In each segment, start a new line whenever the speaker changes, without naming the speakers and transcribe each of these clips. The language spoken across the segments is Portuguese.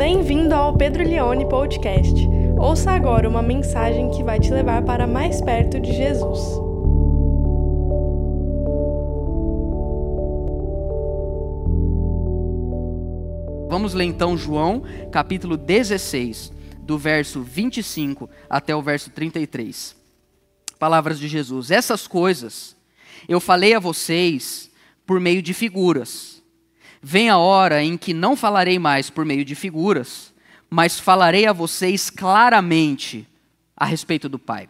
Bem-vindo ao Pedro Leone Podcast. Ouça agora uma mensagem que vai te levar para mais perto de Jesus.
Vamos ler então João, capítulo 16, do verso 25 até o verso 33. Palavras de Jesus: Essas coisas eu falei a vocês por meio de figuras. Vem a hora em que não falarei mais por meio de figuras, mas falarei a vocês claramente a respeito do Pai.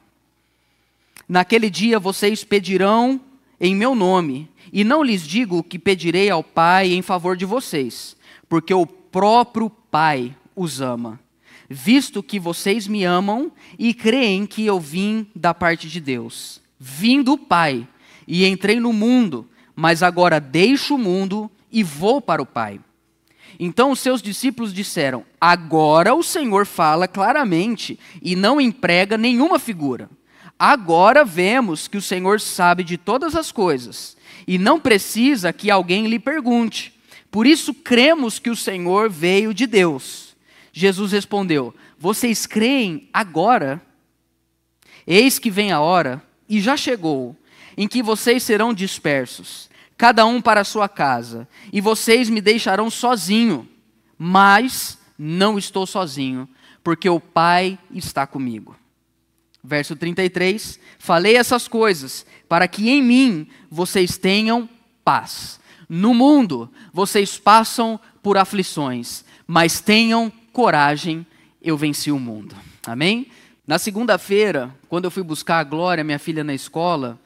Naquele dia vocês pedirão em meu nome, e não lhes digo que pedirei ao Pai em favor de vocês, porque o próprio Pai os ama, visto que vocês me amam e creem que eu vim da parte de Deus. Vim do Pai e entrei no mundo, mas agora deixo o mundo e vou para o Pai. Então os seus discípulos disseram: Agora o Senhor fala claramente e não emprega nenhuma figura. Agora vemos que o Senhor sabe de todas as coisas e não precisa que alguém lhe pergunte. Por isso cremos que o Senhor veio de Deus. Jesus respondeu: Vocês creem agora? Eis que vem a hora, e já chegou, em que vocês serão dispersos cada um para a sua casa, e vocês me deixarão sozinho, mas não estou sozinho, porque o Pai está comigo. Verso 33: Falei essas coisas para que em mim vocês tenham paz. No mundo vocês passam por aflições, mas tenham coragem, eu venci o mundo. Amém? Na segunda-feira, quando eu fui buscar a Glória, minha filha, na escola,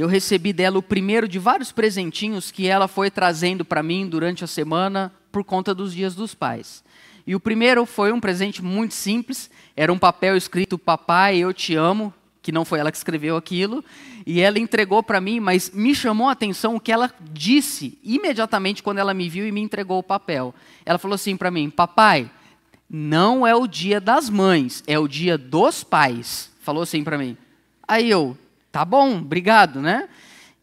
eu recebi dela o primeiro de vários presentinhos que ela foi trazendo para mim durante a semana por conta dos dias dos pais. E o primeiro foi um presente muito simples, era um papel escrito Papai, eu te amo, que não foi ela que escreveu aquilo, e ela entregou para mim, mas me chamou a atenção o que ela disse imediatamente quando ela me viu e me entregou o papel. Ela falou assim para mim: Papai, não é o dia das mães, é o dia dos pais. Falou assim para mim. Aí eu, Tá bom, obrigado, né?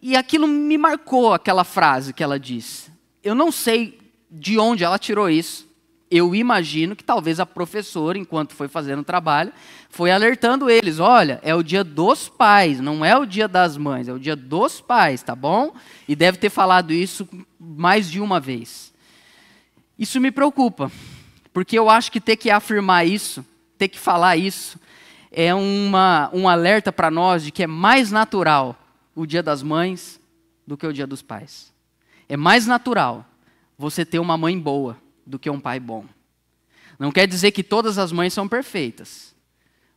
E aquilo me marcou, aquela frase que ela disse. Eu não sei de onde ela tirou isso. Eu imagino que talvez a professora, enquanto foi fazendo o trabalho, foi alertando eles: olha, é o dia dos pais, não é o dia das mães, é o dia dos pais, tá bom? E deve ter falado isso mais de uma vez. Isso me preocupa, porque eu acho que ter que afirmar isso, ter que falar isso, é uma, um alerta para nós de que é mais natural o dia das mães do que o dia dos pais. É mais natural você ter uma mãe boa do que um pai bom. Não quer dizer que todas as mães são perfeitas,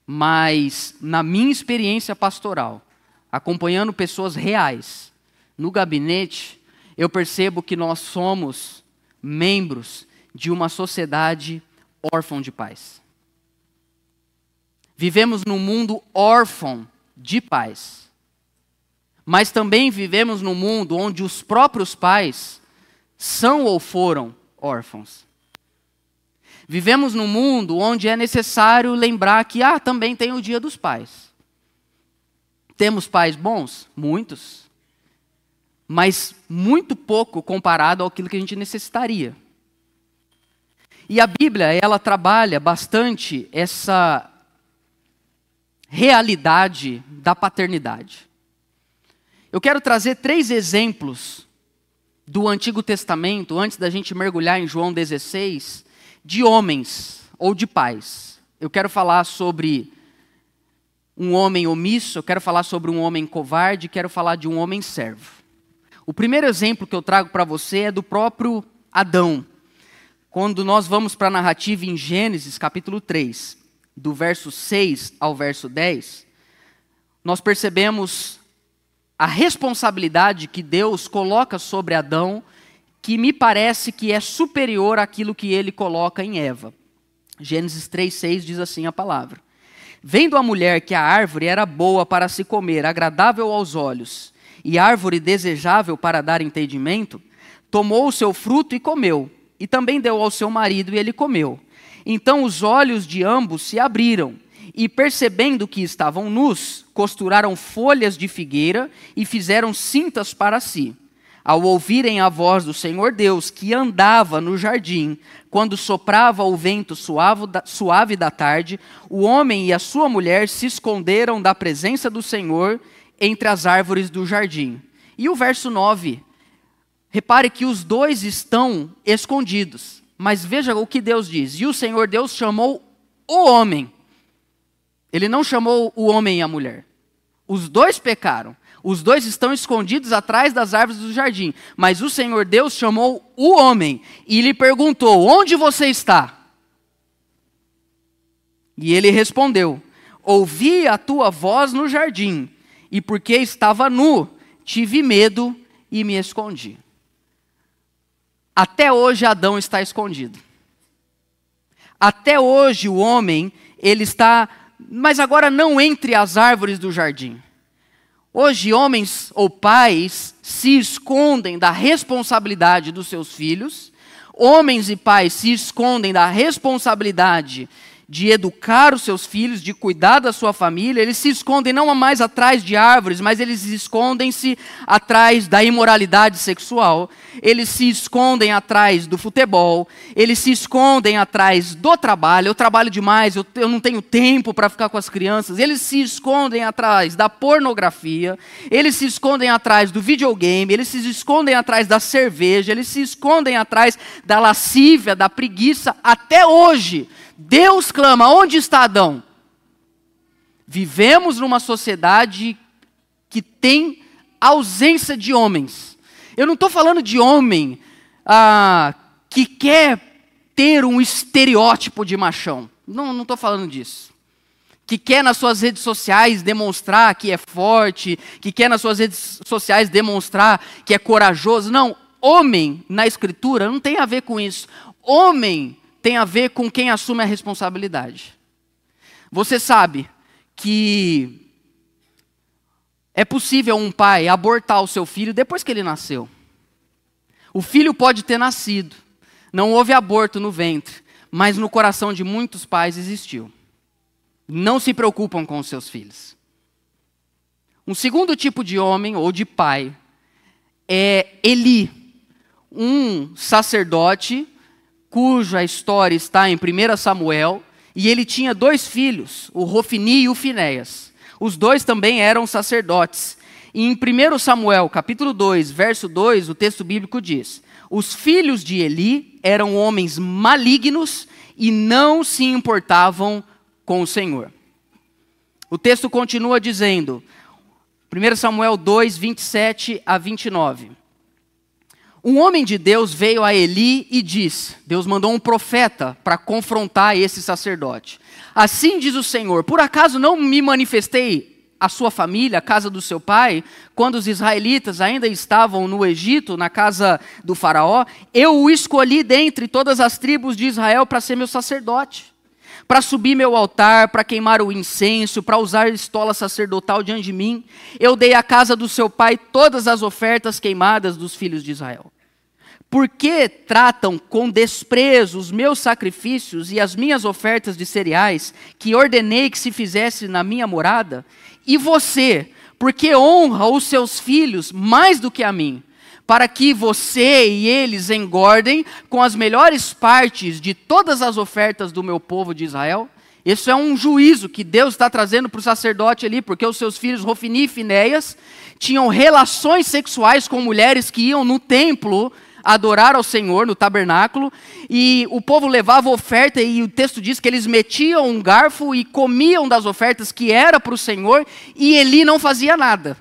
mas na minha experiência pastoral, acompanhando pessoas reais no gabinete, eu percebo que nós somos membros de uma sociedade órfã de pais. Vivemos num mundo órfão de pais. Mas também vivemos num mundo onde os próprios pais são ou foram órfãos. Vivemos num mundo onde é necessário lembrar que ah, também tem o dia dos pais. Temos pais bons? Muitos. Mas muito pouco comparado àquilo que a gente necessitaria. E a Bíblia, ela trabalha bastante essa realidade da paternidade. Eu quero trazer três exemplos do Antigo Testamento, antes da gente mergulhar em João 16, de homens ou de pais. Eu quero falar sobre um homem omisso, eu quero falar sobre um homem covarde, quero falar de um homem servo. O primeiro exemplo que eu trago para você é do próprio Adão. Quando nós vamos para a narrativa em Gênesis, capítulo 3 do verso 6 ao verso 10, nós percebemos a responsabilidade que Deus coloca sobre Adão, que me parece que é superior àquilo que ele coloca em Eva. Gênesis 3,6 diz assim a palavra: Vendo a mulher que a árvore era boa para se comer, agradável aos olhos, e árvore desejável para dar entendimento, tomou o seu fruto e comeu, e também deu ao seu marido, e ele comeu. Então os olhos de ambos se abriram, e percebendo que estavam nus, costuraram folhas de figueira e fizeram cintas para si. ao ouvirem a voz do Senhor Deus que andava no jardim, quando soprava o vento suave da, tarde, o homem e a sua mulher se esconderam da presença do Senhor entre as árvores do jardim. E o verso 9, repare que os dois estão escondidos, mas veja o que Deus diz: E o Senhor Deus chamou o homem, ele não chamou o homem e a mulher. Os dois pecaram. Os dois estão escondidos atrás das árvores do jardim. Mas o Senhor Deus chamou o homem e lhe perguntou: Onde você está? E ele respondeu: Ouvi a tua voz no jardim, e porque estava nu, tive medo e me escondi. Até hoje Adão está escondido. Até hoje o homem, ele está, mas agora não entre as árvores do jardim. Hoje, homens ou pais se escondem da responsabilidade dos seus filhos, homens e pais se escondem da responsabilidade de educar os seus filhos, de cuidar da sua família, eles se escondem não mais atrás de árvores, mas eles escondem-se atrás da imoralidade sexual, eles se escondem atrás do futebol, eles se escondem atrás do trabalho. Eu trabalho demais, eu, eu não tenho tempo para ficar com as crianças. Eles se escondem atrás da pornografia, eles se escondem atrás do videogame, eles se escondem atrás da cerveja, eles se escondem atrás da lascívia, da preguiça, até hoje Deus clama: onde está Adão? Vivemos numa sociedade que tem ausência de homens. Eu não estou falando de homem ah, que quer ter um estereótipo de machão. Não estou falando disso. Que quer nas suas redes sociais demonstrar que é forte, que quer nas suas redes sociais demonstrar que é corajoso. Não, homem na Escritura não tem a ver com isso. Homem tem a ver com quem assume a responsabilidade. Você sabe que é possível um pai abortar o seu filho depois que ele nasceu. O filho pode ter nascido, não houve aborto no ventre, mas no coração de muitos pais existiu. Não se preocupam com os seus filhos. Um segundo tipo de homem ou de pai é Eli, um sacerdote cuja história está em 1 Samuel, e ele tinha dois filhos, o Rofini e o Finéias. Os dois também eram sacerdotes. E em 1 Samuel, capítulo 2, verso 2, o texto bíblico diz: Os filhos de Eli eram homens malignos e não se importavam com o Senhor. O texto continua dizendo, 1 Samuel 2, 27 a 29. Um homem de Deus veio a Eli e disse: Deus mandou um profeta para confrontar esse sacerdote. Assim diz o Senhor: Por acaso não me manifestei a sua família, a casa do seu pai, quando os israelitas ainda estavam no Egito, na casa do Faraó? Eu o escolhi dentre todas as tribos de Israel para ser meu sacerdote para subir meu altar, para queimar o incenso, para usar estola sacerdotal diante de mim. Eu dei à casa do seu pai todas as ofertas queimadas dos filhos de Israel. Por que tratam com desprezo os meus sacrifícios e as minhas ofertas de cereais, que ordenei que se fizesse na minha morada? E você, por que honra os seus filhos mais do que a mim? Para que você e eles engordem com as melhores partes de todas as ofertas do meu povo de Israel? Isso é um juízo que Deus está trazendo para o sacerdote ali, porque os seus filhos Rofini e Finéias tinham relações sexuais com mulheres que iam no templo adorar ao Senhor no tabernáculo, e o povo levava oferta, e o texto diz que eles metiam um garfo e comiam das ofertas que era para o Senhor, e Eli não fazia nada.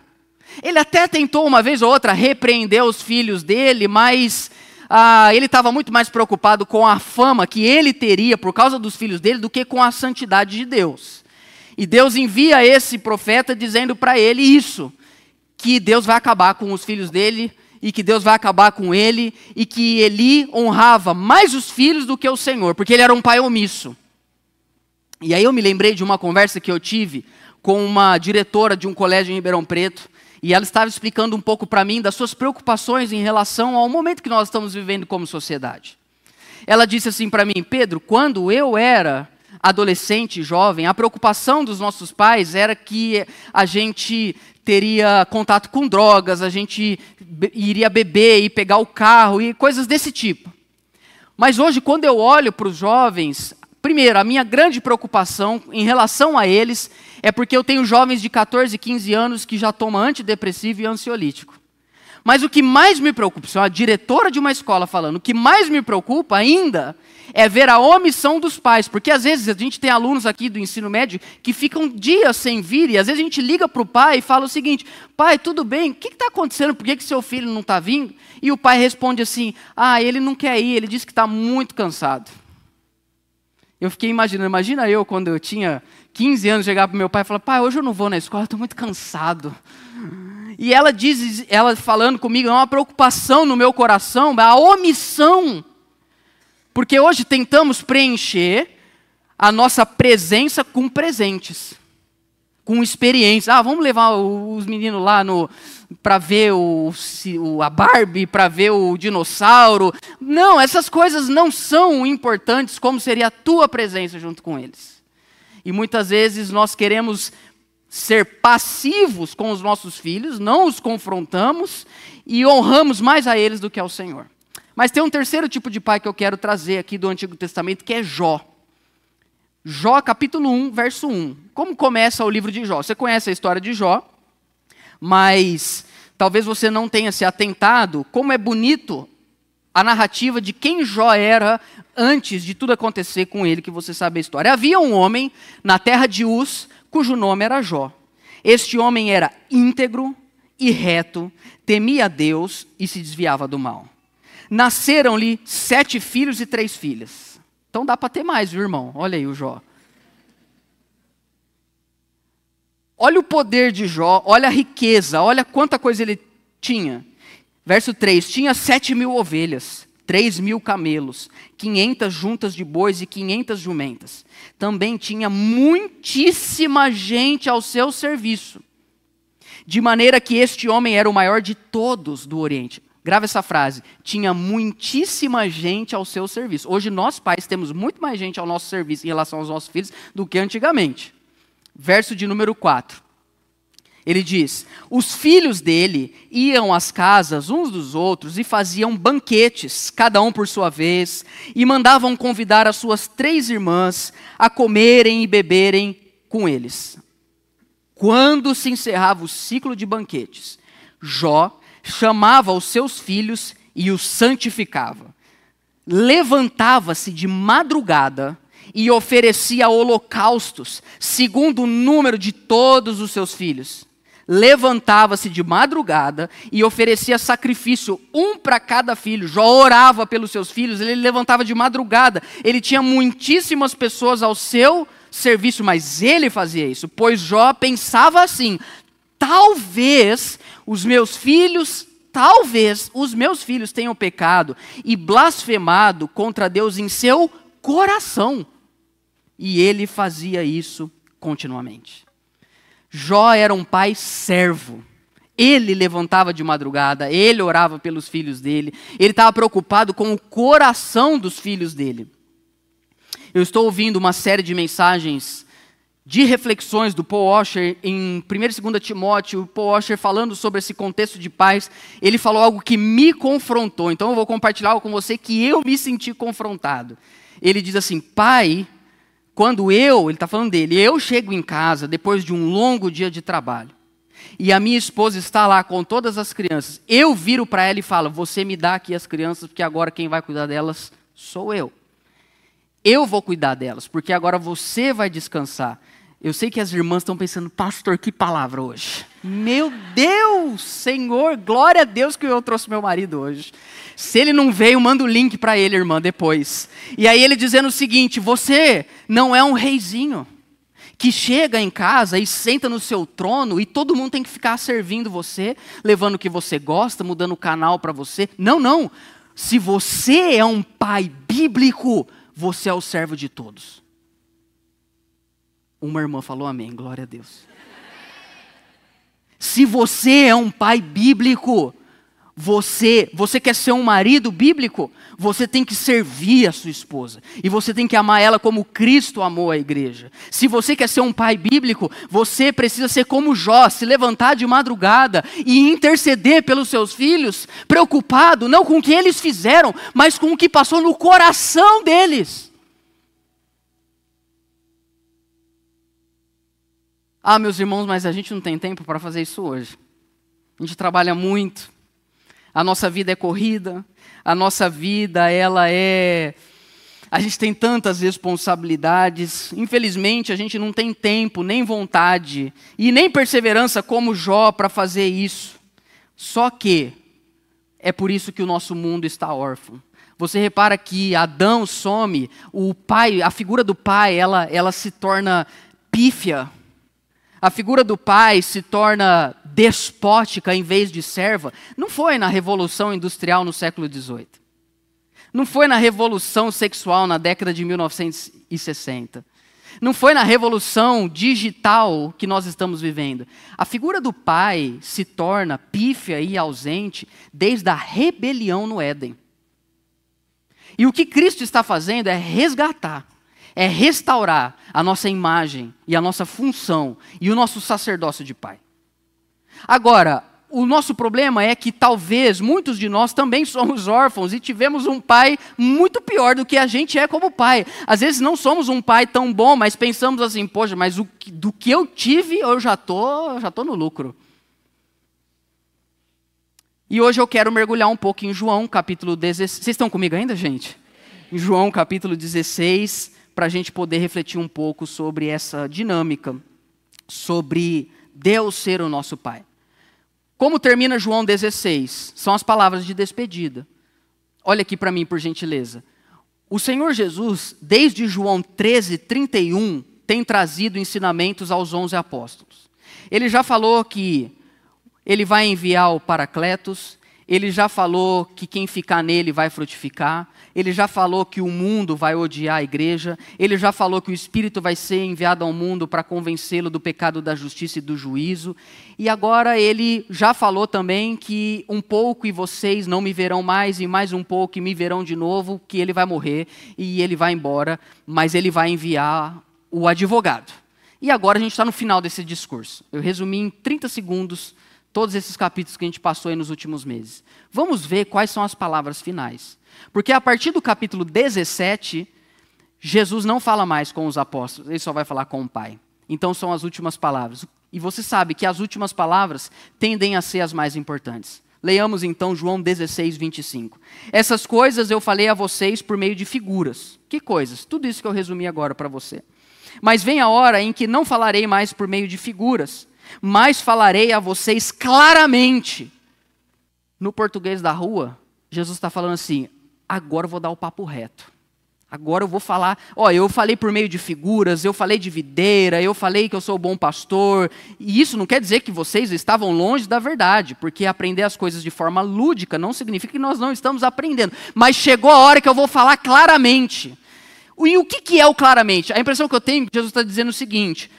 Ele até tentou uma vez ou outra repreender os filhos dele, mas ah, ele estava muito mais preocupado com a fama que ele teria por causa dos filhos dele do que com a santidade de Deus. E Deus envia esse profeta dizendo para ele isso: que Deus vai acabar com os filhos dele e que Deus vai acabar com ele e que Eli honrava mais os filhos do que o Senhor, porque ele era um pai omisso. E aí eu me lembrei de uma conversa que eu tive com uma diretora de um colégio em Ribeirão Preto, e ela estava explicando um pouco para mim das suas preocupações em relação ao momento que nós estamos vivendo como sociedade. Ela disse assim para mim, Pedro, quando eu era adolescente, jovem, a preocupação dos nossos pais era que a gente teria contato com drogas, a gente iria beber e pegar o carro e coisas desse tipo. Mas hoje, quando eu olho para os jovens, primeiro, a minha grande preocupação em relação a eles é porque eu tenho jovens de 14, 15 anos que já tomam antidepressivo e ansiolítico. Mas o que mais me preocupa, sou a diretora de uma escola falando, o que mais me preocupa ainda é ver a omissão dos pais, porque às vezes a gente tem alunos aqui do ensino médio que ficam dias sem vir, e às vezes a gente liga para o pai e fala o seguinte: pai, tudo bem, o que está acontecendo? Por que, que seu filho não está vindo? E o pai responde assim: ah, ele não quer ir, ele disse que está muito cansado. Eu fiquei imaginando, imagina eu quando eu tinha 15 anos chegar para meu pai e falar: pai, hoje eu não vou na escola, estou muito cansado. E ela diz, ela falando comigo, é uma preocupação no meu coração, a omissão porque hoje tentamos preencher a nossa presença com presentes, com experiências. Ah, vamos levar os meninos lá no para ver o, a Barbie, para ver o dinossauro. Não, essas coisas não são importantes como seria a tua presença junto com eles. E muitas vezes nós queremos ser passivos com os nossos filhos, não os confrontamos e honramos mais a eles do que ao Senhor. Mas tem um terceiro tipo de pai que eu quero trazer aqui do Antigo Testamento, que é Jó. Jó, capítulo 1, verso 1. Como começa o livro de Jó? Você conhece a história de Jó, mas talvez você não tenha se atentado como é bonito a narrativa de quem Jó era antes de tudo acontecer com ele, que você sabe a história. Havia um homem na terra de Uz, cujo nome era Jó. Este homem era íntegro e reto, temia a Deus e se desviava do mal. Nasceram-lhe sete filhos e três filhas. Então dá para ter mais, viu, irmão? Olha aí o Jó. Olha o poder de Jó, olha a riqueza, olha quanta coisa ele tinha. Verso 3: Tinha sete mil ovelhas, três mil camelos, quinhentas juntas de bois e quinhentas jumentas. Também tinha muitíssima gente ao seu serviço, de maneira que este homem era o maior de todos do Oriente. Grava essa frase. Tinha muitíssima gente ao seu serviço. Hoje nós pais temos muito mais gente ao nosso serviço em relação aos nossos filhos do que antigamente. Verso de número 4. Ele diz: Os filhos dele iam às casas uns dos outros e faziam banquetes, cada um por sua vez, e mandavam convidar as suas três irmãs a comerem e beberem com eles. Quando se encerrava o ciclo de banquetes, Jó chamava os seus filhos e os santificava. Levantava-se de madrugada e oferecia holocaustos, segundo o número de todos os seus filhos. Levantava-se de madrugada e oferecia sacrifício, um para cada filho. Jó orava pelos seus filhos, ele levantava de madrugada. Ele tinha muitíssimas pessoas ao seu serviço, mas ele fazia isso, pois Jó pensava assim: talvez os meus filhos, talvez os meus filhos tenham pecado e blasfemado contra Deus em seu coração. E ele fazia isso continuamente. Jó era um pai servo. Ele levantava de madrugada, ele orava pelos filhos dele, ele estava preocupado com o coração dos filhos dele. Eu estou ouvindo uma série de mensagens de reflexões do Paul Washer em 1 e 2 Timóteo, o Paul Washer falando sobre esse contexto de paz, ele falou algo que me confrontou. Então eu vou compartilhar algo com você que eu me senti confrontado. Ele diz assim: Pai, quando eu, ele está falando dele, eu chego em casa depois de um longo dia de trabalho, e a minha esposa está lá com todas as crianças, eu viro para ela e falo: Você me dá aqui as crianças, porque agora quem vai cuidar delas sou eu. Eu vou cuidar delas, porque agora você vai descansar. Eu sei que as irmãs estão pensando, pastor, que palavra hoje. Meu Deus, Senhor, glória a Deus que eu trouxe meu marido hoje. Se ele não veio, manda o link para ele, irmã, depois. E aí ele dizendo o seguinte: você não é um reizinho que chega em casa e senta no seu trono e todo mundo tem que ficar servindo você, levando o que você gosta, mudando o canal para você. Não, não. Se você é um pai bíblico, você é o servo de todos. Uma irmã falou amém, glória a Deus. Se você é um pai bíblico, Você, você quer ser um marido bíblico? Você tem que servir a sua esposa. E você tem que amar ela como Cristo amou a igreja. Se você quer ser um pai bíblico, você precisa ser como Jó, se levantar de madrugada e interceder pelos seus filhos, preocupado não com o que eles fizeram, mas com o que passou no coração deles. Ah, meus irmãos, mas a gente não tem tempo para fazer isso hoje. A gente trabalha muito a nossa vida é corrida, a nossa vida ela é a gente tem tantas responsabilidades, infelizmente a gente não tem tempo, nem vontade e nem perseverança como Jó para fazer isso. Só que é por isso que o nosso mundo está órfão. Você repara que Adão some, o pai, a figura do pai, ela, ela se torna pífia, a figura do pai se torna despótica em vez de serva, não foi na Revolução Industrial no século XVIII. Não foi na Revolução Sexual na década de 1960. Não foi na Revolução Digital que nós estamos vivendo. A figura do pai se torna pífia e ausente desde a rebelião no Éden. E o que Cristo está fazendo é resgatar é restaurar a nossa imagem e a nossa função e o nosso sacerdócio de pai. Agora, o nosso problema é que talvez muitos de nós também somos órfãos e tivemos um pai muito pior do que a gente é como pai. Às vezes não somos um pai tão bom, mas pensamos assim, poxa, mas o, do que eu tive eu já tô, já tô no lucro. E hoje eu quero mergulhar um pouco em João capítulo 16. Vocês estão comigo ainda, gente? Em João capítulo 16, para a gente poder refletir um pouco sobre essa dinâmica, sobre Deus ser o nosso Pai. Como termina João 16? São as palavras de despedida. Olha aqui para mim, por gentileza. O Senhor Jesus, desde João 13, 31, tem trazido ensinamentos aos onze apóstolos. Ele já falou que ele vai enviar o Paracletos, ele já falou que quem ficar nele vai frutificar, ele já falou que o mundo vai odiar a igreja, ele já falou que o Espírito vai ser enviado ao mundo para convencê-lo do pecado, da justiça e do juízo, e agora ele já falou também que um pouco e vocês não me verão mais, e mais um pouco e me verão de novo, que ele vai morrer e ele vai embora, mas ele vai enviar o advogado. E agora a gente está no final desse discurso. Eu resumi em 30 segundos todos esses capítulos que a gente passou aí nos últimos meses. Vamos ver quais são as palavras finais. Porque a partir do capítulo 17, Jesus não fala mais com os apóstolos, ele só vai falar com o Pai. Então são as últimas palavras. E você sabe que as últimas palavras tendem a ser as mais importantes. Leiamos então João 16, 25. Essas coisas eu falei a vocês por meio de figuras. Que coisas? Tudo isso que eu resumi agora para você. Mas vem a hora em que não falarei mais por meio de figuras, mas falarei a vocês claramente. No português da rua, Jesus está falando assim: agora eu vou dar o papo reto. Agora eu vou falar, ó, eu falei por meio de figuras, eu falei de videira, eu falei que eu sou bom pastor. E isso não quer dizer que vocês estavam longe da verdade, porque aprender as coisas de forma lúdica não significa que nós não estamos aprendendo. Mas chegou a hora que eu vou falar claramente. E o que é o claramente? A impressão que eu tenho é que Jesus está dizendo o seguinte: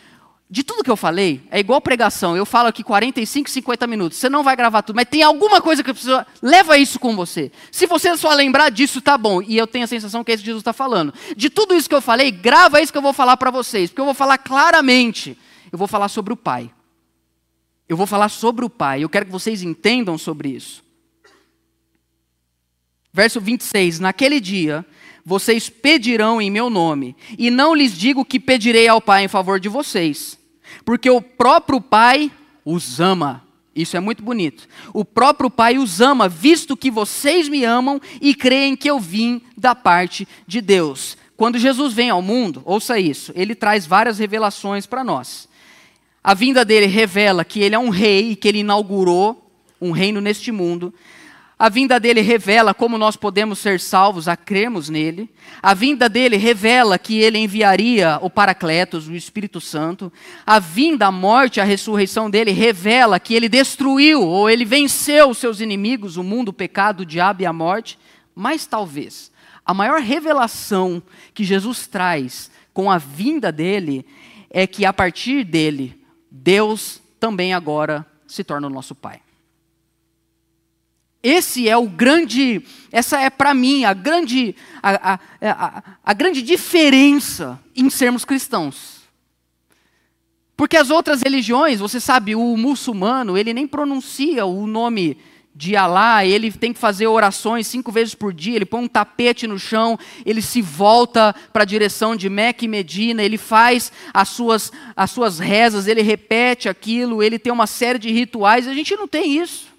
de tudo que eu falei, é igual pregação. Eu falo aqui 45, 50 minutos. Você não vai gravar tudo, mas tem alguma coisa que precisa. Leva isso com você. Se você só lembrar disso, tá bom. E eu tenho a sensação que é isso que Jesus está falando. De tudo isso que eu falei, grava isso que eu vou falar para vocês. Porque eu vou falar claramente. Eu vou falar sobre o Pai. Eu vou falar sobre o Pai. Eu quero que vocês entendam sobre isso. Verso 26. Naquele dia, vocês pedirão em meu nome. E não lhes digo que pedirei ao Pai em favor de vocês porque o próprio Pai os ama. Isso é muito bonito. O próprio Pai os ama, visto que vocês me amam e creem que eu vim da parte de Deus. Quando Jesus vem ao mundo, ouça isso, ele traz várias revelações para nós. A vinda dele revela que ele é um rei e que ele inaugurou um reino neste mundo. A vinda dele revela como nós podemos ser salvos a crermos nele. A vinda dele revela que ele enviaria o Paracletos, o Espírito Santo. A vinda, a morte, a ressurreição dele revela que ele destruiu ou ele venceu os seus inimigos, o mundo, o pecado, o diabo e a morte. Mas talvez a maior revelação que Jesus traz com a vinda dele é que a partir dele, Deus também agora se torna o nosso Pai. Esse é o grande, essa é para mim a grande, a, a, a, a grande diferença em sermos cristãos. Porque as outras religiões, você sabe, o muçulmano, ele nem pronuncia o nome de Alá, ele tem que fazer orações cinco vezes por dia, ele põe um tapete no chão, ele se volta para a direção de Meca e Medina, ele faz as suas, as suas rezas, ele repete aquilo, ele tem uma série de rituais, a gente não tem isso.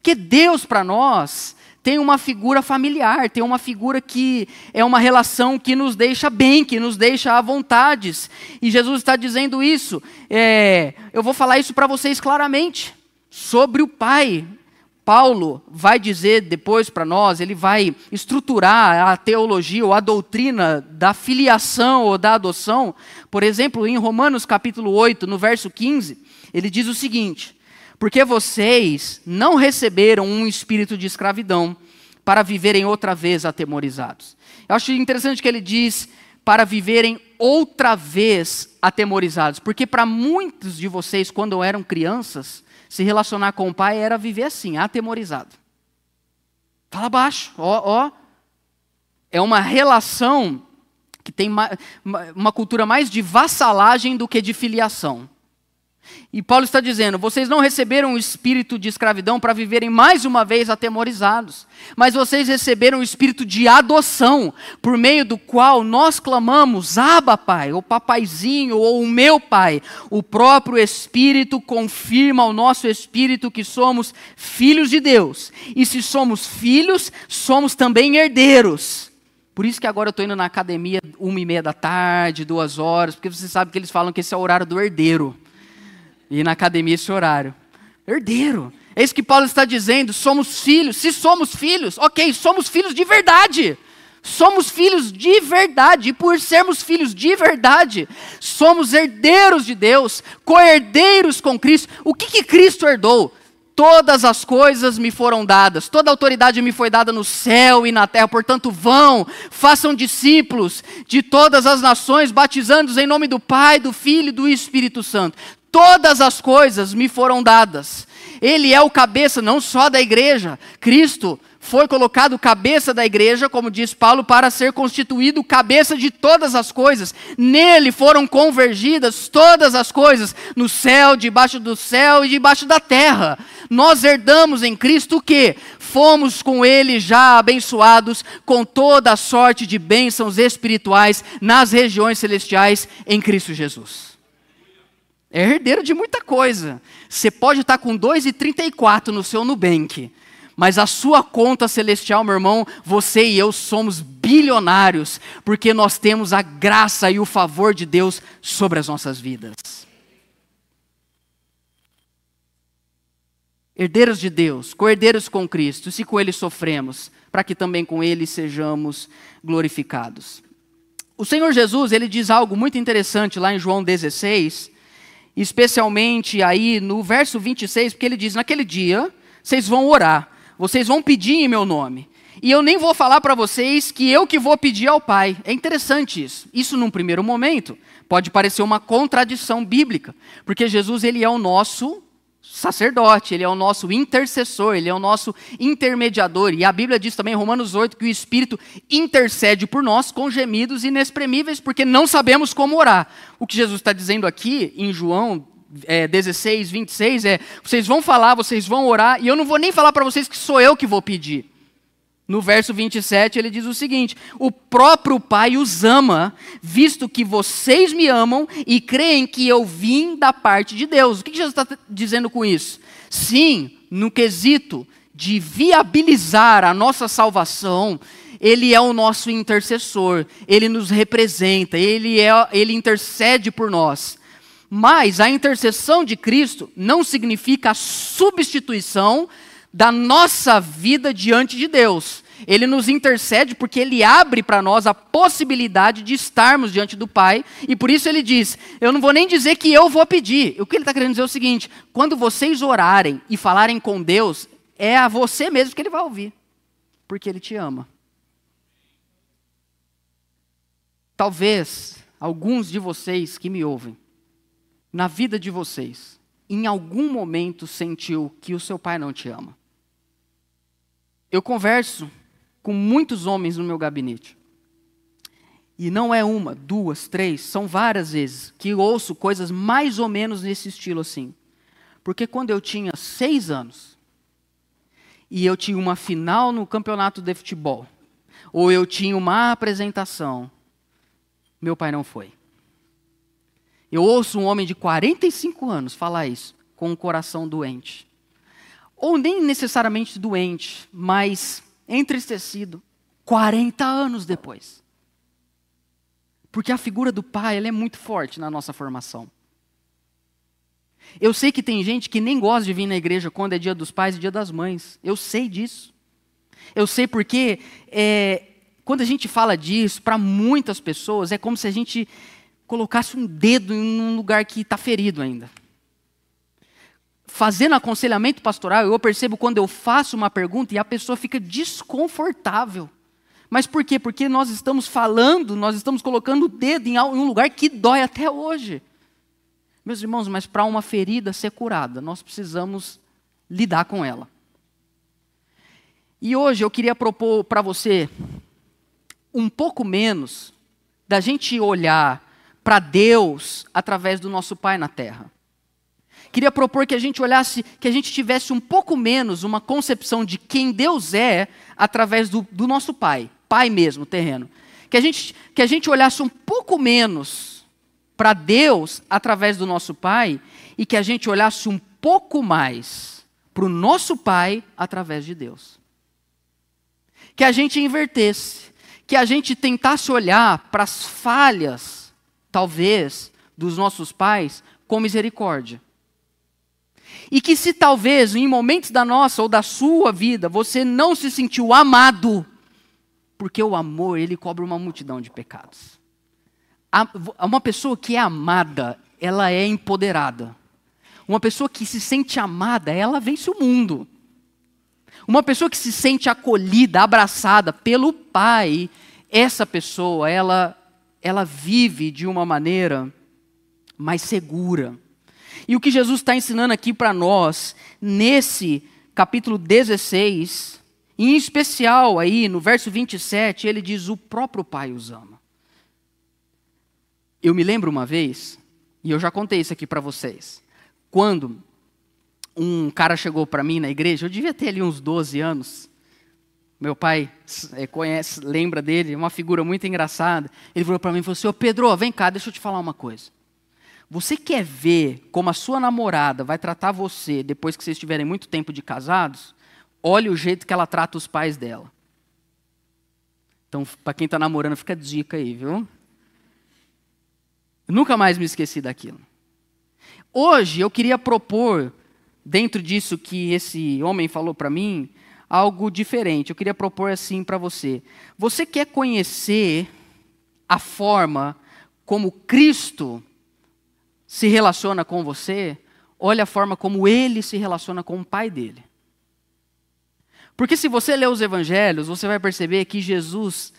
Porque Deus para nós tem uma figura familiar, tem uma figura que é uma relação que nos deixa bem, que nos deixa à vontade. E Jesus está dizendo isso. É, eu vou falar isso para vocês claramente sobre o Pai. Paulo vai dizer depois para nós, ele vai estruturar a teologia ou a doutrina da filiação ou da adoção. Por exemplo, em Romanos capítulo 8, no verso 15, ele diz o seguinte: porque vocês não receberam um espírito de escravidão para viverem outra vez atemorizados. Eu acho interessante que ele diz para viverem outra vez atemorizados, porque para muitos de vocês, quando eram crianças, se relacionar com o pai era viver assim, atemorizado. Fala baixo, ó, ó. É uma relação que tem uma cultura mais de vassalagem do que de filiação. E Paulo está dizendo: vocês não receberam o espírito de escravidão para viverem mais uma vez atemorizados, mas vocês receberam o espírito de adoção, por meio do qual nós clamamos: Abba, Pai, ou Papaizinho, ou o meu Pai. O próprio Espírito confirma ao nosso espírito que somos filhos de Deus. E se somos filhos, somos também herdeiros. Por isso que agora eu estou indo na academia uma e meia da tarde, duas horas, porque você sabe que eles falam que esse é o horário do herdeiro e na academia esse horário. Herdeiro. É isso que Paulo está dizendo. Somos filhos. Se somos filhos, ok, somos filhos de verdade. Somos filhos de verdade, e por sermos filhos de verdade, somos herdeiros de Deus, co-herdeiros com Cristo. O que, que Cristo herdou? Todas as coisas me foram dadas, toda autoridade me foi dada no céu e na terra, portanto, vão, façam discípulos de todas as nações, batizando-os em nome do Pai, do Filho e do Espírito Santo. Todas as coisas me foram dadas. Ele é o cabeça não só da igreja. Cristo foi colocado cabeça da igreja, como diz Paulo, para ser constituído cabeça de todas as coisas. Nele foram convergidas todas as coisas, no céu, debaixo do céu e debaixo da terra. Nós herdamos em Cristo o que? Fomos com ele já abençoados com toda a sorte de bênçãos espirituais nas regiões celestiais em Cristo Jesus. É herdeiro de muita coisa. Você pode estar com 2,34 no seu Nubank, mas a sua conta celestial, meu irmão, você e eu somos bilionários, porque nós temos a graça e o favor de Deus sobre as nossas vidas. Herdeiros de Deus, co-herdeiros com Cristo, se com Ele sofremos, para que também com Ele sejamos glorificados. O Senhor Jesus, ele diz algo muito interessante lá em João 16, especialmente aí no verso 26, porque ele diz: Naquele dia vocês vão orar, vocês vão pedir em meu nome. E eu nem vou falar para vocês que eu que vou pedir ao Pai. É interessante isso. Isso num primeiro momento pode parecer uma contradição bíblica, porque Jesus ele é o nosso sacerdote, ele é o nosso intercessor, ele é o nosso intermediador. E a Bíblia diz também Romanos 8 que o Espírito intercede por nós com gemidos inexprimíveis, porque não sabemos como orar. O que Jesus está dizendo aqui em João é, 16, 26 é: vocês vão falar, vocês vão orar, e eu não vou nem falar para vocês que sou eu que vou pedir. No verso 27, ele diz o seguinte: O próprio Pai os ama, visto que vocês me amam e creem que eu vim da parte de Deus. O que Jesus está dizendo com isso? Sim, no quesito de viabilizar a nossa salvação, ele é o nosso intercessor, ele nos representa, ele, é, ele intercede por nós. Mas a intercessão de Cristo não significa a substituição da nossa vida diante de Deus. Ele nos intercede porque ele abre para nós a possibilidade de estarmos diante do Pai, e por isso ele diz: Eu não vou nem dizer que eu vou pedir. O que ele está querendo dizer é o seguinte: quando vocês orarem e falarem com Deus, é a você mesmo que ele vai ouvir, porque ele te ama. Talvez alguns de vocês que me ouvem, na vida de vocês, em algum momento sentiu que o seu pai não te ama. Eu converso com muitos homens no meu gabinete. E não é uma, duas, três, são várias vezes que ouço coisas mais ou menos nesse estilo assim. Porque quando eu tinha seis anos e eu tinha uma final no campeonato de futebol, ou eu tinha uma apresentação, meu pai não foi. Eu ouço um homem de 45 anos falar isso, com um coração doente. Ou nem necessariamente doente, mas entristecido, 40 anos depois. Porque a figura do pai é muito forte na nossa formação. Eu sei que tem gente que nem gosta de vir na igreja quando é dia dos pais e dia das mães. Eu sei disso. Eu sei porque é, quando a gente fala disso, para muitas pessoas, é como se a gente colocasse um dedo em um lugar que está ferido ainda. Fazendo aconselhamento pastoral, eu percebo quando eu faço uma pergunta e a pessoa fica desconfortável. Mas por quê? Porque nós estamos falando, nós estamos colocando o dedo em um lugar que dói até hoje. Meus irmãos, mas para uma ferida ser curada, nós precisamos lidar com ela. E hoje eu queria propor para você um pouco menos da gente olhar para Deus através do nosso Pai na terra. Queria propor que a gente olhasse, que a gente tivesse um pouco menos uma concepção de quem Deus é através do, do nosso Pai, Pai mesmo, terreno. Que a, gente, que a gente olhasse um pouco menos para Deus através do nosso Pai e que a gente olhasse um pouco mais para o nosso Pai através de Deus. Que a gente invertesse, que a gente tentasse olhar para as falhas, talvez, dos nossos pais com misericórdia. E que se talvez em momentos da nossa ou da sua vida você não se sentiu amado, porque o amor ele cobre uma multidão de pecados uma pessoa que é amada, ela é empoderada. Uma pessoa que se sente amada, ela vence o mundo. Uma pessoa que se sente acolhida, abraçada pelo Pai, essa pessoa, ela, ela vive de uma maneira mais segura. E o que Jesus está ensinando aqui para nós, nesse capítulo 16, em especial aí no verso 27, ele diz: O próprio Pai os ama. Eu me lembro uma vez, e eu já contei isso aqui para vocês, quando um cara chegou para mim na igreja, eu devia ter ali uns 12 anos. Meu pai é, conhece, lembra dele, é uma figura muito engraçada. Ele falou para mim e falou assim: Ô Pedro, vem cá, deixa eu te falar uma coisa. Você quer ver como a sua namorada vai tratar você depois que vocês tiverem muito tempo de casados? Olhe o jeito que ela trata os pais dela. Então, para quem está namorando, fica dica aí, viu? Eu nunca mais me esqueci daquilo. Hoje eu queria propor, dentro disso que esse homem falou para mim, algo diferente. Eu queria propor assim para você. Você quer conhecer a forma como Cristo se relaciona com você? Olha a forma como ele se relaciona com o Pai dele. Porque se você ler os evangelhos, você vai perceber que Jesus,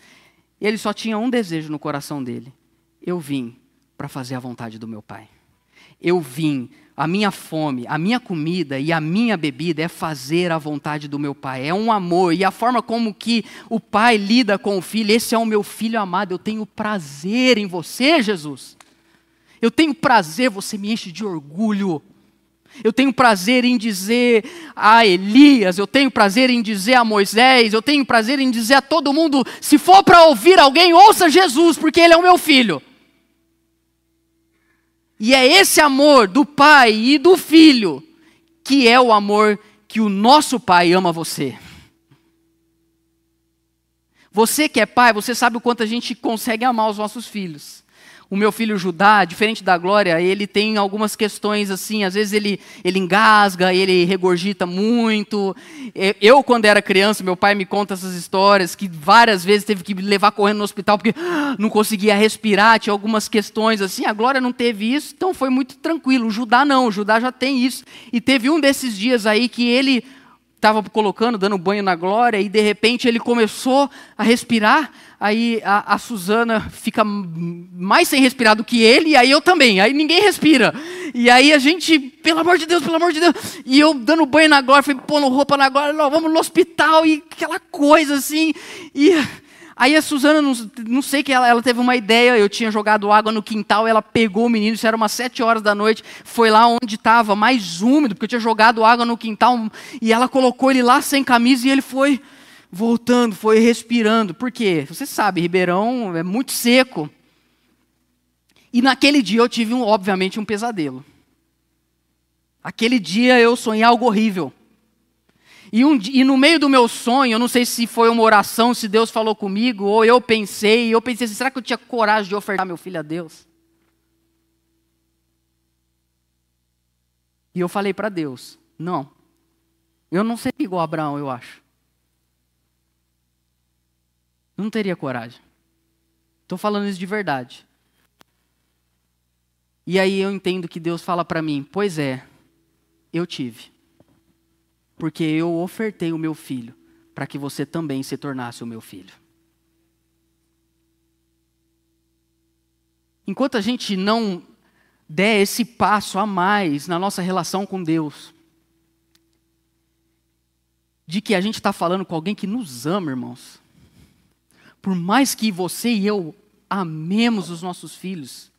ele só tinha um desejo no coração dele. Eu vim para fazer a vontade do meu Pai. Eu vim, a minha fome, a minha comida e a minha bebida é fazer a vontade do meu Pai. É um amor e a forma como que o Pai lida com o filho. Esse é o meu filho amado. Eu tenho prazer em você, Jesus. Eu tenho prazer, você me enche de orgulho. Eu tenho prazer em dizer a Elias, eu tenho prazer em dizer a Moisés, eu tenho prazer em dizer a todo mundo: se for para ouvir alguém, ouça Jesus, porque ele é o meu filho. E é esse amor do pai e do filho que é o amor que o nosso pai ama você. Você que é pai, você sabe o quanto a gente consegue amar os nossos filhos o meu filho Judá, diferente da Glória, ele tem algumas questões assim, às vezes ele, ele engasga, ele regurgita muito. Eu, quando era criança, meu pai me conta essas histórias, que várias vezes teve que me levar correndo no hospital porque não conseguia respirar, tinha algumas questões assim. A Glória não teve isso, então foi muito tranquilo. O Judá não, o Judá já tem isso. E teve um desses dias aí que ele estava colocando, dando banho na glória, e de repente ele começou a respirar. Aí a, a Suzana fica mais sem respirar do que ele, e aí eu também. Aí ninguém respira. E aí a gente, pelo amor de Deus, pelo amor de Deus. E eu dando banho na glória, fui pondo roupa na glória, vamos no hospital e aquela coisa assim. E aí a Suzana, não, não sei que ela, ela teve uma ideia, eu tinha jogado água no quintal, ela pegou o menino, isso era umas sete horas da noite, foi lá onde estava mais úmido, porque eu tinha jogado água no quintal, e ela colocou ele lá sem camisa e ele foi voltando, foi respirando. Por quê? Você sabe, Ribeirão é muito seco. E naquele dia eu tive, um, obviamente, um pesadelo. Aquele dia eu sonhei algo horrível. E, um, e, no meio do meu sonho, eu não sei se foi uma oração, se Deus falou comigo, ou eu pensei, eu pensei assim, será que eu tinha coragem de ofertar meu filho a Deus? E eu falei para Deus, não, eu não seria igual a Abraão, eu acho. Não teria coragem. Estou falando isso de verdade. E aí eu entendo que Deus fala para mim: Pois é, eu tive. Porque eu ofertei o meu filho para que você também se tornasse o meu filho. Enquanto a gente não der esse passo a mais na nossa relação com Deus, de que a gente está falando com alguém que nos ama, irmãos, por mais que você e eu amemos os nossos filhos,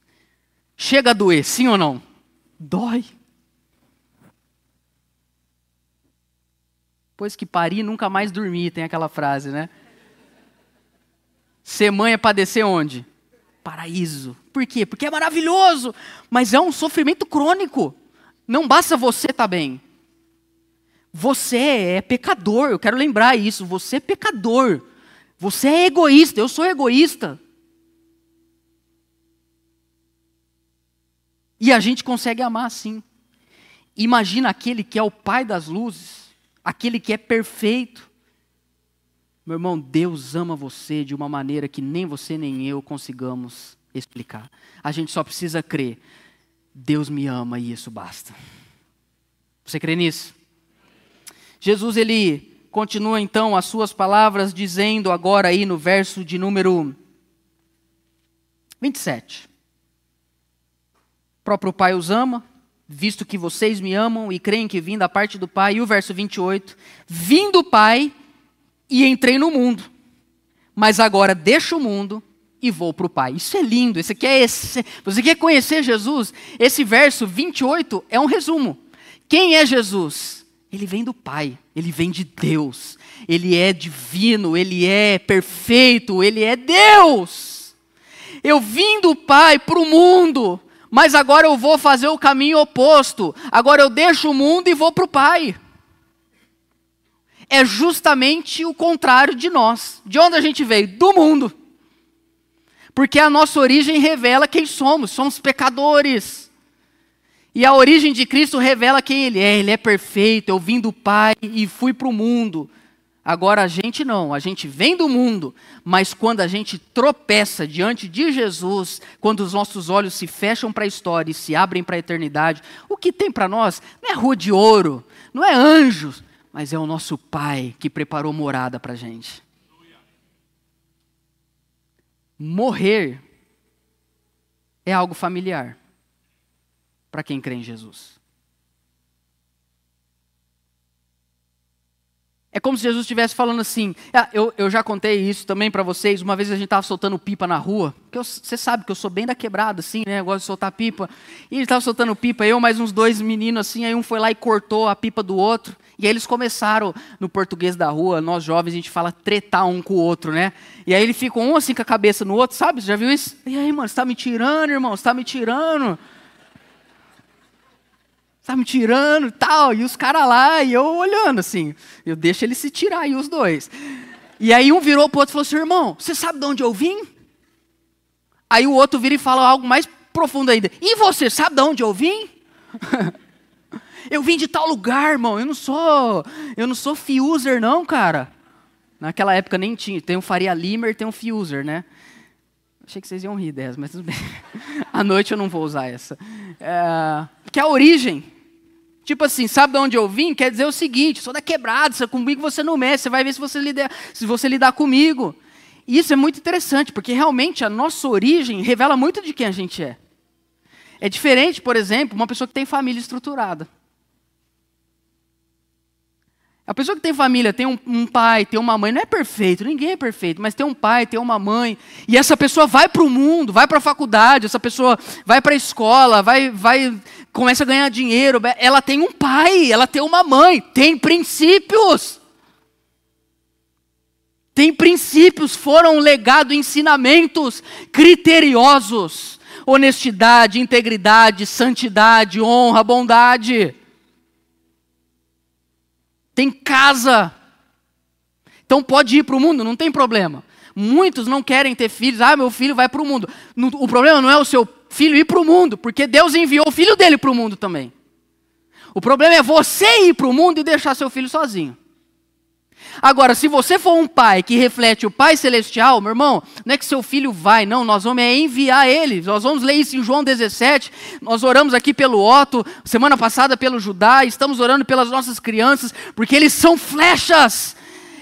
Chega a doer, sim ou não? Dói. Pois que pari, nunca mais dormi, tem aquela frase, né? Ser mãe é padecer onde? Paraíso. Por quê? Porque é maravilhoso, mas é um sofrimento crônico. Não basta você estar tá bem. Você é pecador, eu quero lembrar isso. Você é pecador. Você é egoísta, eu sou egoísta. E a gente consegue amar assim. Imagina aquele que é o Pai das luzes, aquele que é perfeito. Meu irmão, Deus ama você de uma maneira que nem você nem eu consigamos explicar. A gente só precisa crer. Deus me ama e isso basta. Você crê nisso? Jesus ele continua então as suas palavras dizendo agora aí no verso de número 27 próprio Pai os ama, visto que vocês me amam e creem que vim da parte do Pai. E o verso 28, vim do Pai e entrei no mundo, mas agora deixo o mundo e vou para o Pai. Isso é lindo, esse aqui é esse. Você quer conhecer Jesus? Esse verso 28 é um resumo. Quem é Jesus? Ele vem do Pai, ele vem de Deus, ele é divino, ele é perfeito, ele é Deus. Eu vim do Pai para o mundo, mas agora eu vou fazer o caminho oposto. Agora eu deixo o mundo e vou para o Pai. É justamente o contrário de nós. De onde a gente veio? Do mundo. Porque a nossa origem revela quem somos, somos pecadores. E a origem de Cristo revela quem Ele é. Ele é perfeito. Eu vim do Pai e fui para o mundo. Agora a gente não, a gente vem do mundo, mas quando a gente tropeça diante de Jesus, quando os nossos olhos se fecham para a história e se abrem para a eternidade, o que tem para nós não é rua de ouro, não é anjos, mas é o nosso Pai que preparou morada para a gente. Morrer é algo familiar para quem crê em Jesus. É como se Jesus estivesse falando assim. Ah, eu, eu já contei isso também para vocês. Uma vez a gente estava soltando pipa na rua. você sabe que eu sou bem da quebrada, assim, né? Eu gosto de soltar pipa. E ele estava soltando pipa, eu mais uns dois meninos assim. Aí um foi lá e cortou a pipa do outro. E aí eles começaram, no português da rua, nós jovens, a gente fala tretar um com o outro, né? E aí ele fica um assim com a cabeça no outro, sabe? Você já viu isso? E aí, mano, você está me tirando, irmão? Você está me tirando? Está me tirando e tal. E os caras lá, e eu olhando assim. Eu deixo eles se tirar aí, os dois. E aí um virou para o outro e falou assim: irmão, você sabe de onde eu vim? Aí o outro vira e fala algo mais profundo ainda. E você sabe de onde eu vim? eu vim de tal lugar, irmão. Eu não sou, eu não sou fuser não, cara. Naquela época nem tinha. Tem um Faria Limer, tem um fuser, né? Achei que vocês iam rir dessa, mas tudo bem. À noite eu não vou usar essa. É, que é a origem. Tipo assim, sabe de onde eu vim? Quer dizer o seguinte: sou da quebrada, comigo você não mexe, você vai ver se você, lidar, se você lidar comigo. E isso é muito interessante, porque realmente a nossa origem revela muito de quem a gente é. É diferente, por exemplo, uma pessoa que tem família estruturada. A pessoa que tem família, tem um, um, pai, tem uma mãe, não é perfeito, ninguém é perfeito, mas tem um pai, tem uma mãe, e essa pessoa vai para o mundo, vai para a faculdade, essa pessoa vai para a escola, vai, vai, começa a ganhar dinheiro, ela tem um pai, ela tem uma mãe, tem princípios. Tem princípios, foram legado ensinamentos criteriosos, honestidade, integridade, santidade, honra, bondade tem casa. Então pode ir para o mundo, não tem problema. Muitos não querem ter filhos, ah, meu filho vai para o mundo. O problema não é o seu filho ir para o mundo, porque Deus enviou o filho dele para o mundo também. O problema é você ir para o mundo e deixar seu filho sozinho. Agora, se você for um pai que reflete o Pai Celestial, meu irmão, não é que seu filho vai, não, nós vamos é enviar ele. Nós vamos ler isso em João 17. Nós oramos aqui pelo Otto, semana passada pelo Judá, estamos orando pelas nossas crianças, porque eles são flechas.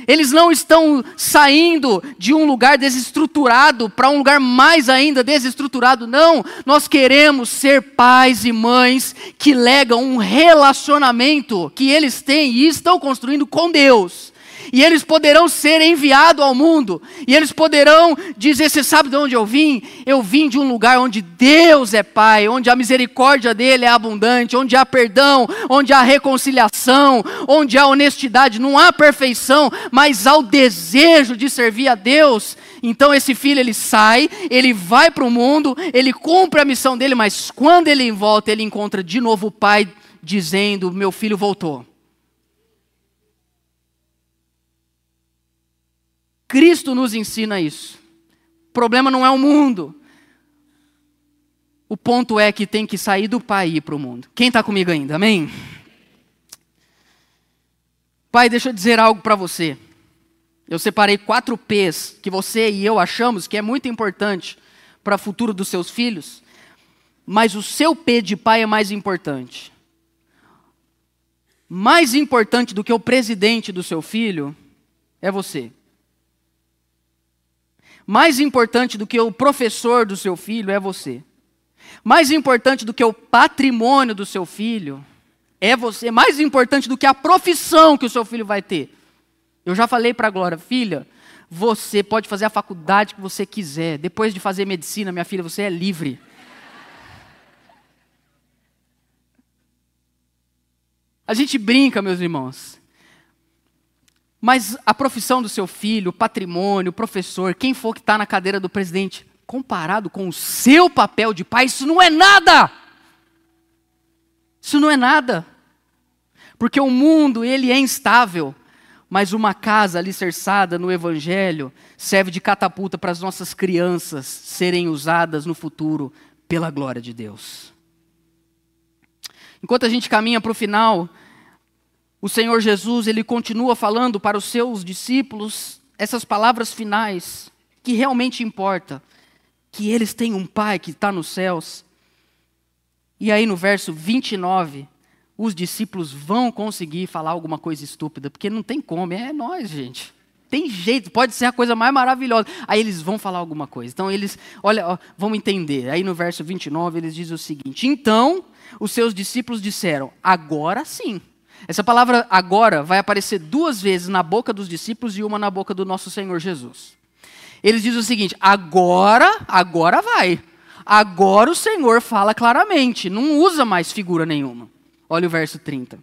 Eles não estão saindo de um lugar desestruturado para um lugar mais ainda desestruturado, não. Nós queremos ser pais e mães que legam um relacionamento que eles têm e estão construindo com Deus e eles poderão ser enviados ao mundo, e eles poderão dizer: Você sabe de onde eu vim? Eu vim de um lugar onde Deus é Pai, onde a misericórdia dele é abundante, onde há perdão, onde há reconciliação, onde há honestidade. Não há perfeição, mas há o desejo de servir a Deus. Então esse filho ele sai, ele vai para o mundo, ele cumpre a missão dele, mas quando ele volta, ele encontra de novo o pai dizendo: Meu filho voltou. Cristo nos ensina isso. O problema não é o mundo. O ponto é que tem que sair do pai e ir para o mundo. Quem está comigo ainda? Amém? Pai, deixa eu dizer algo para você. Eu separei quatro P's que você e eu achamos que é muito importante para o futuro dos seus filhos, mas o seu P de pai é mais importante. Mais importante do que o presidente do seu filho é você. Mais importante do que o professor do seu filho é você. Mais importante do que o patrimônio do seu filho é você. Mais importante do que a profissão que o seu filho vai ter. Eu já falei para a Glória, filha, você pode fazer a faculdade que você quiser. Depois de fazer medicina, minha filha, você é livre. A gente brinca, meus irmãos. Mas a profissão do seu filho, o patrimônio, o professor, quem for que está na cadeira do presidente, comparado com o seu papel de pai, isso não é nada. Isso não é nada. Porque o mundo, ele é instável, mas uma casa alicerçada no evangelho serve de catapulta para as nossas crianças serem usadas no futuro pela glória de Deus. Enquanto a gente caminha para o final, o Senhor Jesus, ele continua falando para os seus discípulos essas palavras finais que realmente importa, que eles têm um Pai que está nos céus. E aí no verso 29, os discípulos vão conseguir falar alguma coisa estúpida, porque não tem como, é nós, gente. Tem jeito, pode ser a coisa mais maravilhosa. Aí eles vão falar alguma coisa. Então eles, olha, ó, vão entender. Aí no verso 29 eles dizem o seguinte: Então os seus discípulos disseram: Agora sim essa palavra agora vai aparecer duas vezes na boca dos discípulos e uma na boca do nosso Senhor Jesus. Eles dizem o seguinte: agora, agora vai. Agora o Senhor fala claramente, não usa mais figura nenhuma. Olha o verso 30.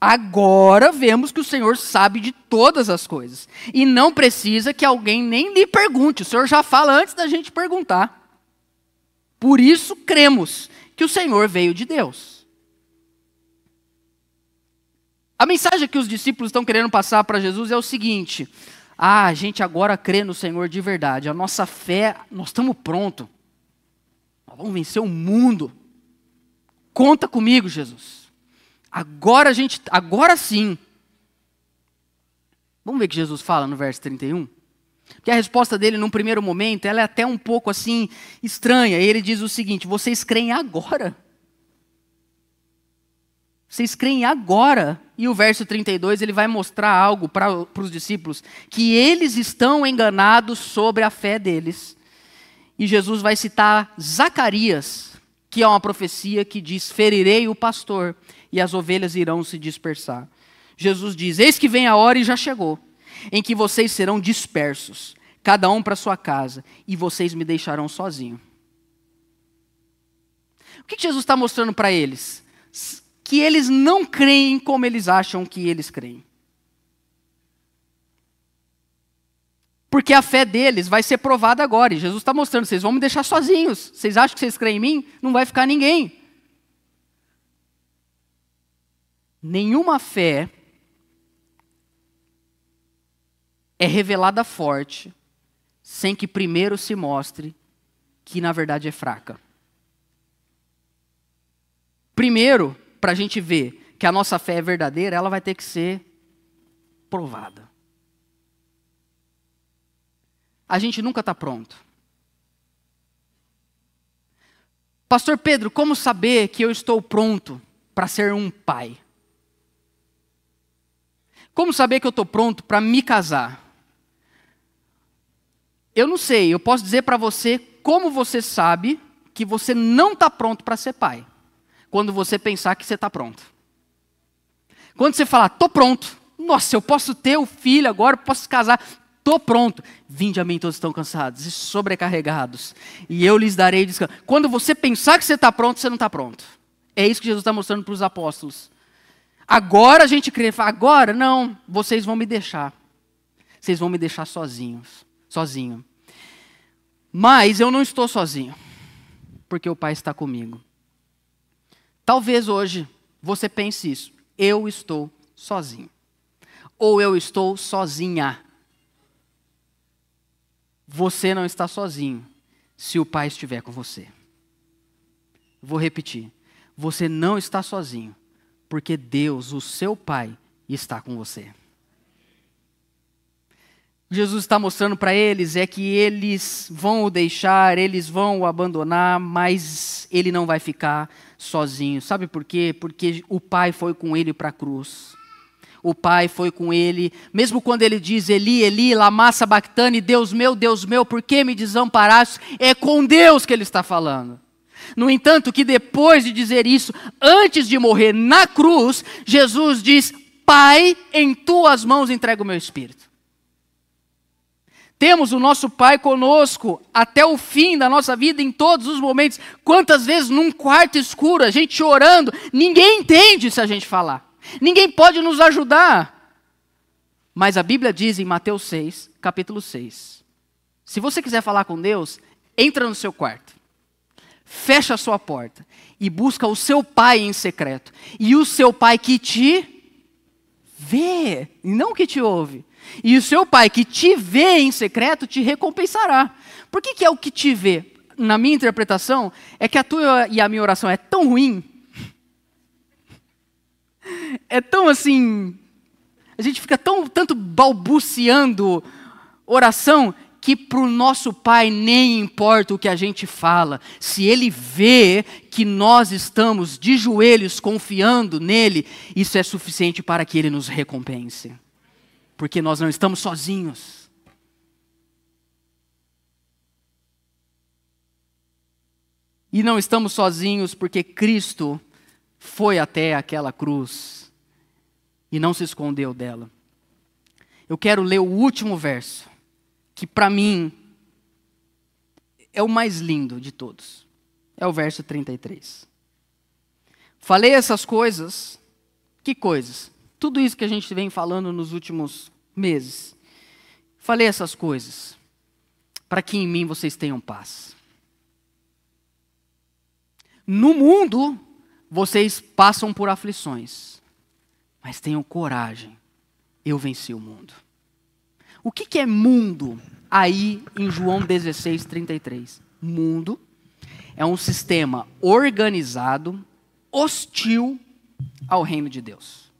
Agora vemos que o Senhor sabe de todas as coisas e não precisa que alguém nem lhe pergunte. O Senhor já fala antes da gente perguntar. Por isso cremos que o Senhor veio de Deus. A mensagem que os discípulos estão querendo passar para Jesus é o seguinte: ah, a gente agora crê no Senhor de verdade, a nossa fé, nós estamos prontos, nós vamos vencer o mundo. Conta comigo, Jesus. Agora a gente, agora sim. Vamos ver o que Jesus fala no verso 31? Porque a resposta dele, num primeiro momento, ela é até um pouco assim estranha. Ele diz o seguinte: vocês creem agora. Vocês creem agora. E o verso 32 ele vai mostrar algo para os discípulos: que eles estão enganados sobre a fé deles. E Jesus vai citar Zacarias que é uma profecia que diz: ferirei o pastor e as ovelhas irão se dispersar. Jesus diz: Eis que vem a hora e já chegou, em que vocês serão dispersos, cada um para sua casa, e vocês me deixarão sozinho. O que Jesus está mostrando para eles? Que eles não creem como eles acham que eles creem. Porque a fé deles vai ser provada agora. E Jesus está mostrando: vocês vão me deixar sozinhos. Vocês acham que vocês creem em mim? Não vai ficar ninguém. Nenhuma fé é revelada forte sem que primeiro se mostre que na verdade é fraca. Primeiro, para a gente ver que a nossa fé é verdadeira, ela vai ter que ser provada. A gente nunca está pronto. Pastor Pedro, como saber que eu estou pronto para ser um pai? Como saber que eu estou pronto para me casar? Eu não sei, eu posso dizer para você como você sabe que você não está pronto para ser pai. Quando você pensar que você está pronto. Quando você falar, estou pronto. Nossa, eu posso ter o filho agora, posso casar. Estou pronto. Vinde a mim todos estão cansados e sobrecarregados. E eu lhes darei descanso. Quando você pensar que você está pronto, você não está pronto. É isso que Jesus está mostrando para os apóstolos. Agora a gente crê, agora não, vocês vão me deixar. Vocês vão me deixar sozinhos, sozinho. Mas eu não estou sozinho, porque o Pai está comigo. Talvez hoje você pense isso. Eu estou sozinho. Ou eu estou sozinha. Você não está sozinho se o Pai estiver com você. Vou repetir. Você não está sozinho porque Deus, o seu Pai, está com você. Jesus está mostrando para eles é que eles vão o deixar, eles vão o abandonar, mas ele não vai ficar sozinho. Sabe por quê? Porque o Pai foi com ele para a cruz. O Pai foi com ele, mesmo quando ele diz Eli, Eli, lama sabachthani, Deus meu, Deus meu, por que me desamparaste? É com Deus que ele está falando. No entanto, que depois de dizer isso, antes de morrer na cruz, Jesus diz: Pai, em tuas mãos entrego o meu espírito. Temos o nosso Pai conosco até o fim da nossa vida, em todos os momentos. Quantas vezes num quarto escuro, a gente orando, ninguém entende se a gente falar, ninguém pode nos ajudar. Mas a Bíblia diz em Mateus 6, capítulo 6: se você quiser falar com Deus, entra no seu quarto fecha a sua porta e busca o seu pai em secreto. E o seu pai que te vê, e não que te ouve. E o seu pai que te vê em secreto te recompensará. Por que, que é o que te vê? Na minha interpretação, é que a tua e a minha oração é tão ruim, é tão assim, a gente fica tão tanto balbuciando oração que para o nosso Pai nem importa o que a gente fala, se Ele vê que nós estamos de joelhos confiando nele, isso é suficiente para que Ele nos recompense, porque nós não estamos sozinhos. E não estamos sozinhos porque Cristo foi até aquela cruz e não se escondeu dela. Eu quero ler o último verso que para mim é o mais lindo de todos. É o verso 33. Falei essas coisas, que coisas? Tudo isso que a gente vem falando nos últimos meses. Falei essas coisas para que em mim vocês tenham paz. No mundo, vocês passam por aflições, mas tenham coragem. Eu venci o mundo. O que, que é mundo aí em João 16, 33? Mundo é um sistema organizado, hostil ao reino de Deus.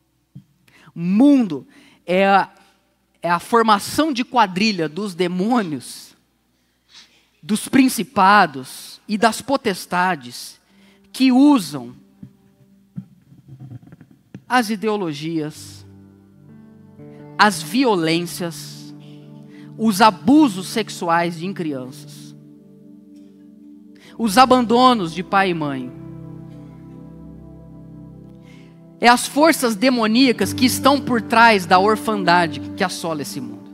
Mundo é a, é a formação de quadrilha dos demônios, dos principados e das potestades que usam as ideologias, as violências, os abusos sexuais em crianças. os abandonos de pai e mãe. É as forças demoníacas que estão por trás da orfandade que assola esse mundo.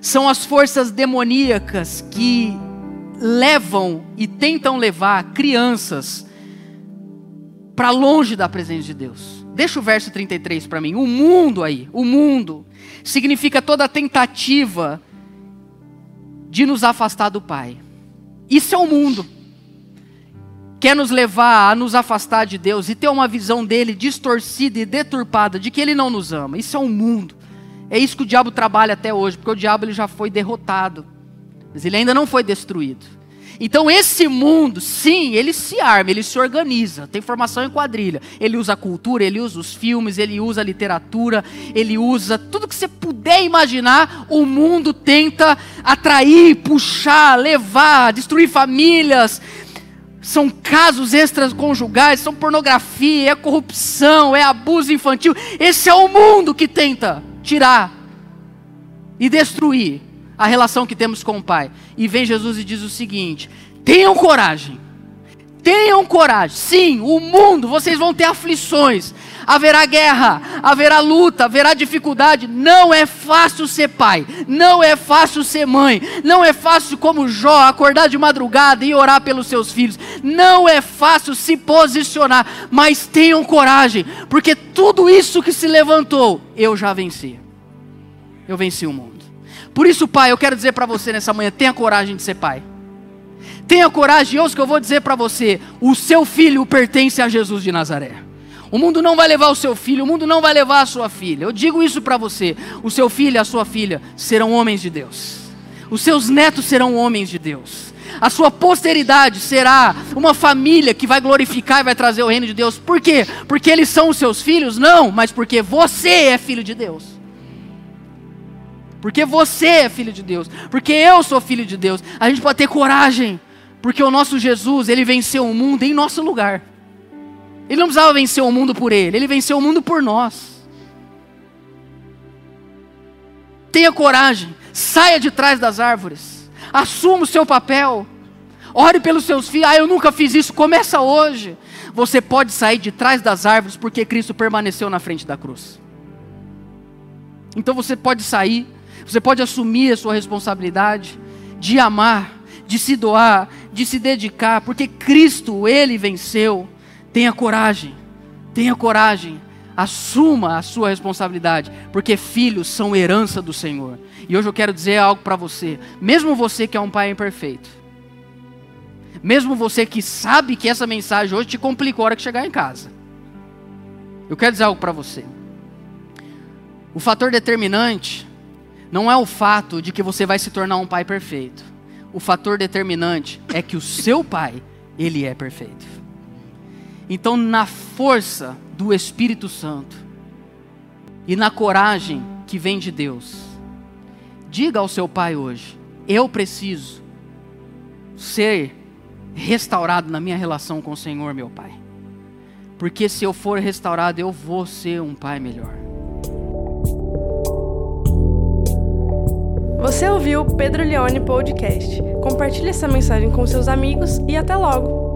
São as forças demoníacas que levam e tentam levar crianças para longe da presença de Deus. Deixa o verso 33 para mim. O mundo aí, o mundo, significa toda a tentativa de nos afastar do Pai. Isso é o mundo. Quer nos levar a nos afastar de Deus e ter uma visão dele distorcida e deturpada de que ele não nos ama. Isso é o mundo. É isso que o diabo trabalha até hoje, porque o diabo ele já foi derrotado, mas ele ainda não foi destruído. Então esse mundo, sim, ele se arma, ele se organiza, tem formação em quadrilha. Ele usa a cultura, ele usa os filmes, ele usa a literatura, ele usa tudo que você puder imaginar, o mundo tenta atrair, puxar, levar, destruir famílias. São casos extraconjugais, são pornografia, é corrupção, é abuso infantil. Esse é o mundo que tenta tirar e destruir a relação que temos com o Pai. E vem Jesus e diz o seguinte: tenham coragem. Tenham coragem. Sim, o mundo, vocês vão ter aflições. Haverá guerra, haverá luta, haverá dificuldade. Não é fácil ser pai, não é fácil ser mãe, não é fácil como Jó acordar de madrugada e orar pelos seus filhos. Não é fácil se posicionar, mas tenham coragem, porque tudo isso que se levantou, eu já venci. Eu venci o mundo. Por isso, pai, eu quero dizer para você nessa manhã: tenha coragem de ser pai. Tenha coragem, ouça o que eu vou dizer para você: o seu filho pertence a Jesus de Nazaré. O mundo não vai levar o seu filho, o mundo não vai levar a sua filha. Eu digo isso para você: o seu filho e a sua filha serão homens de Deus, os seus netos serão homens de Deus, a sua posteridade será uma família que vai glorificar e vai trazer o reino de Deus. Por quê? Porque eles são os seus filhos? Não, mas porque você é filho de Deus porque você é filho de Deus, porque eu sou filho de Deus. A gente pode ter coragem, porque o nosso Jesus, ele venceu o mundo em nosso lugar. Ele não precisava vencer o mundo por ele, ele venceu o mundo por nós. Tenha coragem, saia de trás das árvores, assuma o seu papel, ore pelos seus filhos. Ah, eu nunca fiz isso, começa hoje. Você pode sair de trás das árvores porque Cristo permaneceu na frente da cruz. Então você pode sair você pode assumir a sua responsabilidade de amar, de se doar, de se dedicar, porque Cristo, Ele venceu. Tenha coragem, tenha coragem, assuma a sua responsabilidade, porque filhos são herança do Senhor. E hoje eu quero dizer algo para você, mesmo você que é um pai imperfeito, mesmo você que sabe que essa mensagem hoje te complicou a hora que chegar em casa, eu quero dizer algo para você. O fator determinante não é o fato de que você vai se tornar um pai perfeito. O fator determinante é que o seu pai, ele é perfeito. Então, na força do Espírito Santo e na coragem que vem de Deus, diga ao seu pai hoje: eu preciso ser restaurado na minha relação com o Senhor, meu pai. Porque se eu for restaurado, eu vou ser um pai melhor.
Você ouviu o Pedro Leone Podcast. Compartilhe essa mensagem com seus amigos e até logo!